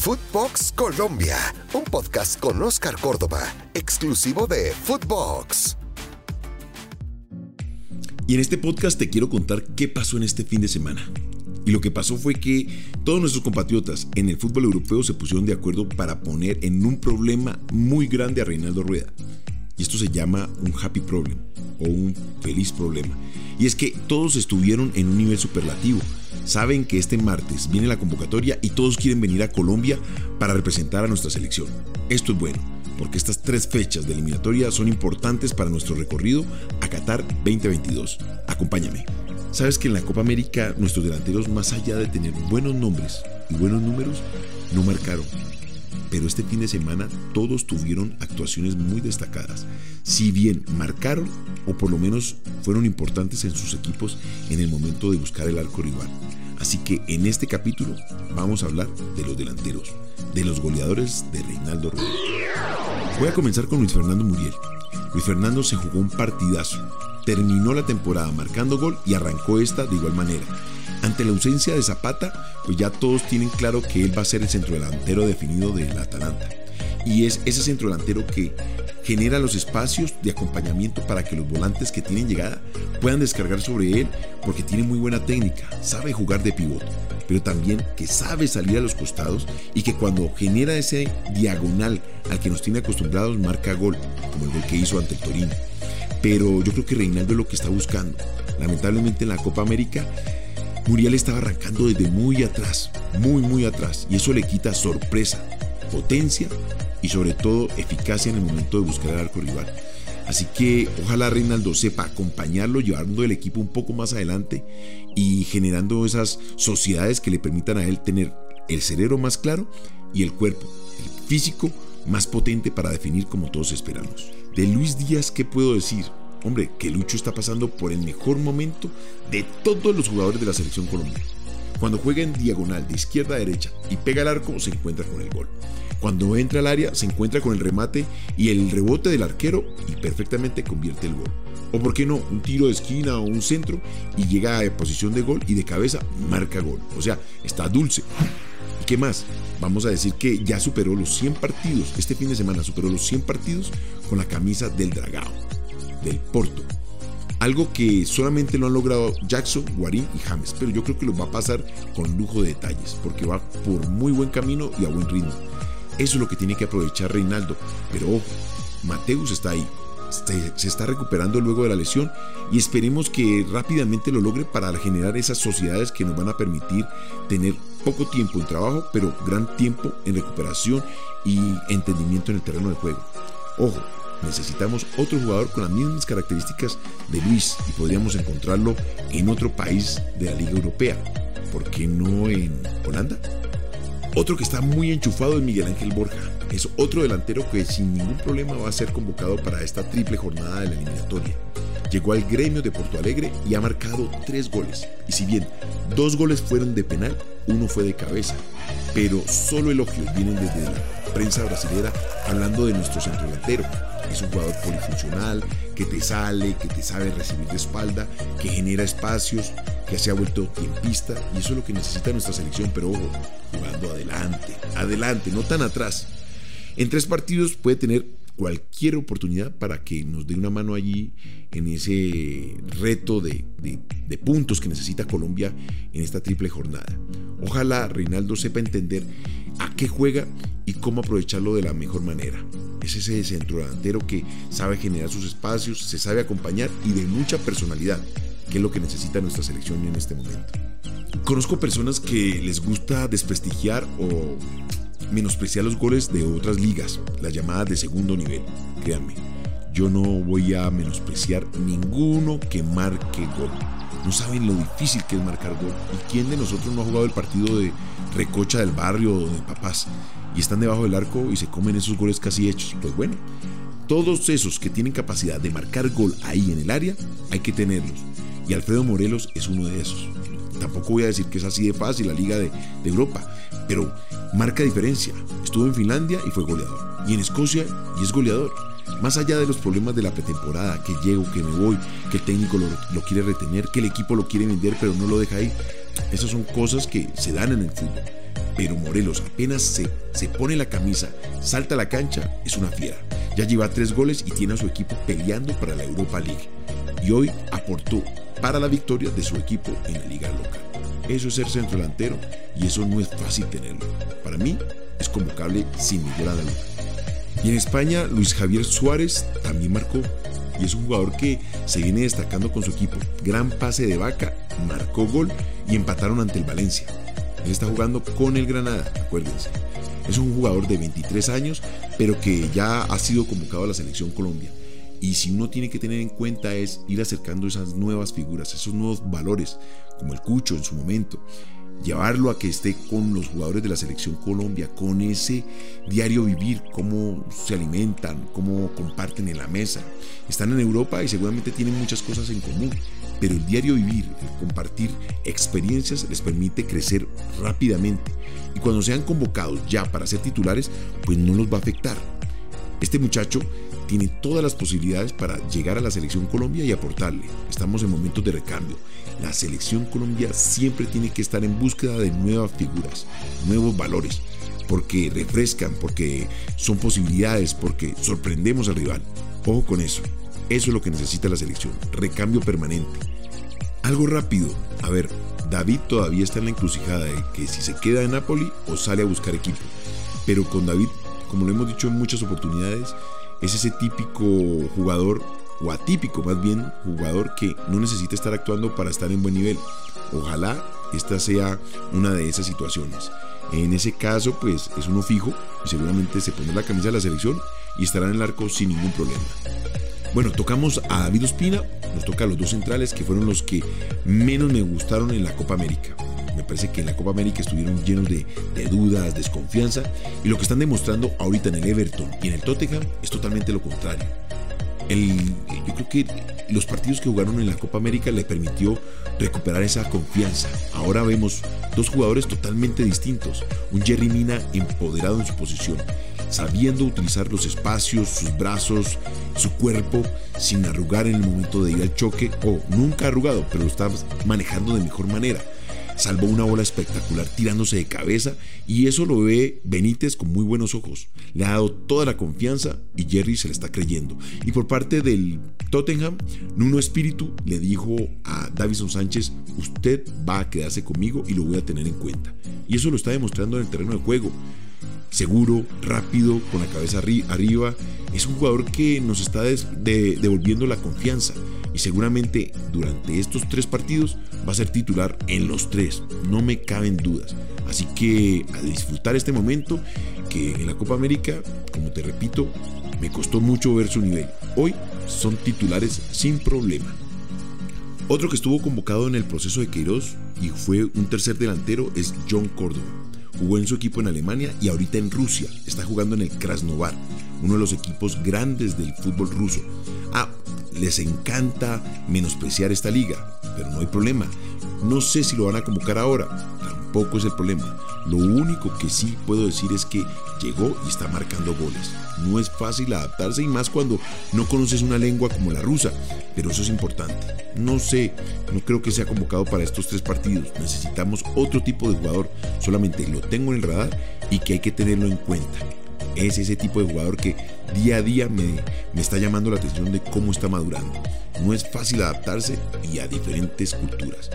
Footbox Colombia, un podcast con Oscar Córdoba, exclusivo de Footbox. Y en este podcast te quiero contar qué pasó en este fin de semana. Y lo que pasó fue que todos nuestros compatriotas en el fútbol europeo se pusieron de acuerdo para poner en un problema muy grande a Reinaldo Rueda. Y esto se llama un happy problem o un feliz problema. Y es que todos estuvieron en un nivel superlativo. Saben que este martes viene la convocatoria y todos quieren venir a Colombia para representar a nuestra selección. Esto es bueno, porque estas tres fechas de eliminatoria son importantes para nuestro recorrido a Qatar 2022. Acompáñame. Sabes que en la Copa América nuestros delanteros, más allá de tener buenos nombres y buenos números, no marcaron. Pero este fin de semana todos tuvieron actuaciones muy destacadas. Si bien marcaron, o por lo menos fueron importantes en sus equipos en el momento de buscar el arco rival. Así que en este capítulo vamos a hablar de los delanteros, de los goleadores de Reinaldo Rueda. Voy a comenzar con Luis Fernando Muriel. Luis Fernando se jugó un partidazo terminó la temporada marcando gol y arrancó esta de igual manera. Ante la ausencia de Zapata, pues ya todos tienen claro que él va a ser el centrodelantero definido del Atalanta. Y es ese centrodelantero que genera los espacios de acompañamiento para que los volantes que tienen llegada puedan descargar sobre él porque tiene muy buena técnica, sabe jugar de pivote, pero también que sabe salir a los costados y que cuando genera ese diagonal al que nos tiene acostumbrados marca gol, como el gol que hizo ante el Torino pero yo creo que Reinaldo es lo que está buscando. Lamentablemente en la Copa América, Muriel estaba arrancando desde muy atrás, muy, muy atrás, y eso le quita sorpresa, potencia y sobre todo eficacia en el momento de buscar el arco rival. Así que ojalá Reinaldo sepa acompañarlo, llevando el equipo un poco más adelante y generando esas sociedades que le permitan a él tener el cerebro más claro y el cuerpo, el físico más potente para definir como todos esperamos. De Luis Díaz, ¿qué puedo decir? Hombre, que Lucho está pasando por el mejor momento de todos los jugadores de la selección colombiana. Cuando juega en diagonal de izquierda a derecha y pega el arco, se encuentra con el gol. Cuando entra al área, se encuentra con el remate y el rebote del arquero y perfectamente convierte el gol. O por qué no, un tiro de esquina o un centro y llega a posición de gol y de cabeza marca gol. O sea, está dulce. ¿Qué más? Vamos a decir que ya superó los 100 partidos, este fin de semana superó los 100 partidos con la camisa del Dragao, del Porto. Algo que solamente lo han logrado Jackson, Guarín y James, pero yo creo que lo va a pasar con lujo de detalles, porque va por muy buen camino y a buen ritmo. Eso es lo que tiene que aprovechar Reinaldo, pero ojo, Mateus está ahí, se está recuperando luego de la lesión y esperemos que rápidamente lo logre para generar esas sociedades que nos van a permitir tener poco tiempo en trabajo, pero gran tiempo en recuperación y entendimiento en el terreno de juego. Ojo, necesitamos otro jugador con las mismas características de Luis y podríamos encontrarlo en otro país de la Liga Europea. ¿Por qué no en Holanda? Otro que está muy enchufado es Miguel Ángel Borja. Es otro delantero que sin ningún problema va a ser convocado para esta triple jornada de la eliminatoria. Llegó al gremio de Porto Alegre y ha marcado tres goles. Y si bien dos goles fueron de penal, uno fue de cabeza. Pero solo elogios vienen desde la prensa brasilera hablando de nuestro centro delantero. Es un jugador polifuncional, que te sale, que te sabe recibir de espalda, que genera espacios, que se ha vuelto tiempista y eso es lo que necesita nuestra selección, pero ojo, jugando adelante, adelante, no tan atrás. En tres partidos puede tener cualquier oportunidad para que nos dé una mano allí en ese reto de, de, puntos que necesita Colombia en esta triple jornada. Ojalá Reinaldo sepa entender a qué juega y cómo aprovecharlo de la mejor manera. Es ese centro delantero que sabe generar sus espacios, se sabe acompañar y de mucha personalidad que es lo que necesita nuestra selección en este momento. Conozco personas que les gusta desprestigiar o menospreciar los goles de otras ligas, las llamadas de segundo nivel. Créanme, yo no voy a menospreciar ninguno que marque gol. No saben lo difícil que es marcar gol. ¿Y quién de nosotros no ha jugado el partido de recocha del barrio o de papás? Y están debajo del arco y se comen esos goles casi hechos. Pues bueno, todos esos que tienen capacidad de marcar gol ahí en el área, hay que tenerlos. Y Alfredo Morelos es uno de esos. Tampoco voy a decir que es así de fácil la Liga de, Europa, pero marca diferencia. Estuvo en Finlandia y fue goleador. Y en Escocia y es goleador. Más allá de los problemas de la pretemporada, que llego, que me voy, que el técnico lo, lo, quiere retener, que el equipo lo quiere vender pero no lo deja ahí. Esas son cosas que se dan en el fútbol. pero Morelos apenas se, se pone la camisa, salta a la cancha, es una fiera. Ya lleva tres goles y tiene a su equipo peleando para la Europa League. Y hoy aportó para la victoria de su equipo en la liga local. Eso es ser centro delantero y eso no es fácil tenerlo. Para mí es convocable sin ninguna duda. Y en España, Luis Javier Suárez también marcó y es un jugador que se viene destacando con su equipo. Gran pase de vaca, marcó gol y empataron ante el Valencia. Él está jugando con el Granada, acuérdense. Es un jugador de 23 años, pero que ya ha sido convocado a la selección Colombia. Y si uno tiene que tener en cuenta es ir acercando esas nuevas figuras, esos nuevos valores, como el Cucho en su momento, llevarlo a que esté con los jugadores de la selección Colombia, con ese diario vivir, cómo se alimentan, cómo comparten en la mesa. Están en Europa y seguramente tienen muchas cosas en común, pero el diario vivir, el compartir experiencias les permite crecer rápidamente y cuando sean convocados ya para ser titulares, pues no los va a afectar. Este muchacho tiene todas las posibilidades para llegar a la selección Colombia y aportarle. Estamos en momentos de recambio. La selección Colombia siempre tiene que estar en búsqueda de nuevas figuras, nuevos valores, porque refrescan, porque son posibilidades, porque sorprendemos al rival. Ojo con eso. Eso es lo que necesita la selección. Recambio permanente. Algo rápido. A ver, David todavía está en la encrucijada de que si se queda en Napoli o sale a buscar equipo. Pero con David, como lo hemos dicho en muchas oportunidades, es ese típico jugador, o atípico más bien, jugador que no necesita estar actuando para estar en buen nivel. Ojalá esta sea una de esas situaciones. En ese caso, pues es uno fijo y seguramente se pone la camisa de la selección y estará en el arco sin ningún problema. Bueno, tocamos a David Ospina, nos toca a los dos centrales que fueron los que menos me gustaron en la Copa América. Me parece que en la Copa América estuvieron llenos de, dudas, desconfianza, y lo que están demostrando ahorita en el Everton y en el Tottenham es totalmente lo contrario. yo creo que los partidos que jugaron en la Copa América le permitió recuperar esa confianza. Ahora vemos dos jugadores totalmente distintos. Un Jerry Mina empoderado en su posición, sabiendo utilizar los espacios, sus brazos, su cuerpo, sin arrugar en el momento de ir al choque, o nunca arrugado, pero lo está manejando de mejor manera. Salvó una bola espectacular tirándose de cabeza y eso lo ve Benítez con muy buenos ojos. Le ha dado toda la confianza y Jerry se le está creyendo. Y por parte del Tottenham, Nuno Espíritu le dijo a Davison Sánchez, usted va a quedarse conmigo y lo voy a tener en cuenta. Y eso lo está demostrando en el terreno de juego seguro, rápido, con la cabeza arriba. Es un jugador que nos está devolviendo la confianza y seguramente durante estos tres partidos va a ser titular en los tres, no me caben dudas. Así que a disfrutar este momento que en la Copa América, como te repito, me costó mucho ver su nivel. Hoy son titulares sin problema. Otro que estuvo convocado en el proceso de Queiroz y fue un tercer delantero es John Córdoba. Jugó en su equipo en Alemania y ahorita en Rusia. Está jugando en el Krasnovar, uno de los equipos grandes del fútbol ruso. Les encanta menospreciar esta liga, pero no hay problema. No sé si lo van a convocar ahora, tampoco es el problema. Lo único que sí puedo decir es que llegó y está marcando goles. No es fácil adaptarse y más cuando no conoces una lengua como la rusa, pero eso es importante. No sé, no creo que sea convocado para estos tres partidos. Necesitamos otro tipo de jugador, solamente lo tengo en el radar y que hay que tenerlo en cuenta es ese tipo de jugador que día a día me, me está llamando la atención de cómo está madurando. No es fácil adaptarse y a diferentes culturas.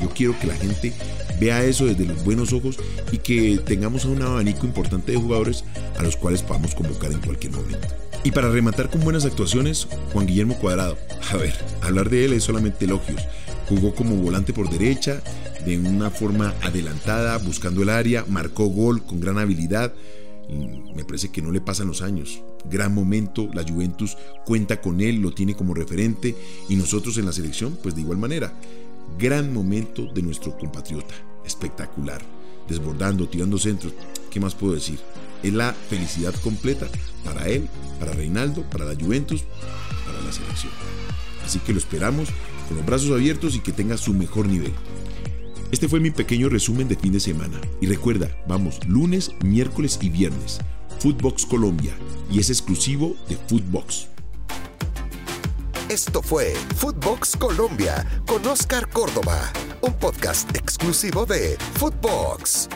Yo quiero que la gente vea eso desde los buenos ojos y que tengamos un abanico importante de jugadores a los cuales podamos convocar en cualquier momento. Y para rematar con buenas actuaciones, Juan Guillermo Cuadrado. A ver, hablar de él es solamente elogios. Jugó como volante por derecha, de una forma adelantada, buscando el área, marcó gol con gran habilidad, me parece que no le pasan los años. Gran momento, la Juventus cuenta con él, lo tiene como referente y nosotros en la selección, pues de igual manera. Gran momento de nuestro compatriota, espectacular, desbordando, tirando centros. ¿Qué más puedo decir? Es la felicidad completa para él, para Reinaldo, para la Juventus, para la selección. Así que lo esperamos con los brazos abiertos y que tenga su mejor nivel. Este fue mi pequeño resumen de fin de semana. Y recuerda, vamos lunes, miércoles y viernes. Footbox Colombia. Y es exclusivo de Footbox. Esto fue Footbox Colombia con Oscar Córdoba, un podcast exclusivo de Footbox.